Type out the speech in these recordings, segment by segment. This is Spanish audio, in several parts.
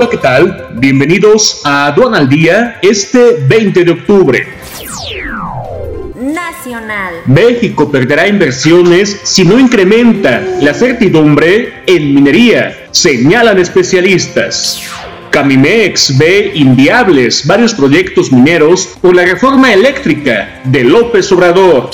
Hola, ¿qué tal? Bienvenidos a Aduana al Día este 20 de octubre. Nacional. México perderá inversiones si no incrementa la certidumbre en minería, señalan especialistas. Camimex ve inviables varios proyectos mineros por la reforma eléctrica de López Obrador.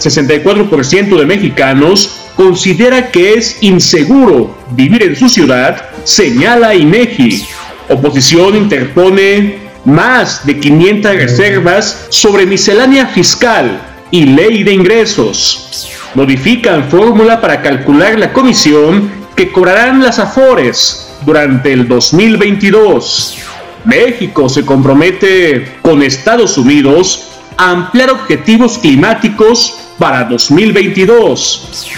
64% de mexicanos considera que es inseguro vivir en su ciudad, señala INEGI. Oposición interpone más de 500 reservas sobre miscelánea fiscal y ley de ingresos. Modifican fórmula para calcular la comisión que cobrarán las AFORES durante el 2022. México se compromete con Estados Unidos a ampliar objetivos climáticos para 2022.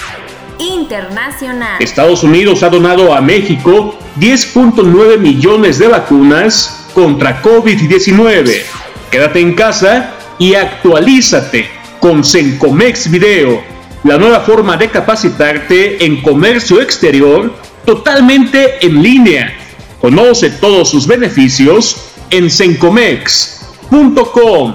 Internacional. Estados Unidos ha donado a México 10.9 millones de vacunas contra COVID-19. Quédate en casa y actualízate con Sencomex Video, la nueva forma de capacitarte en comercio exterior totalmente en línea. Conoce todos sus beneficios en sencomex.com.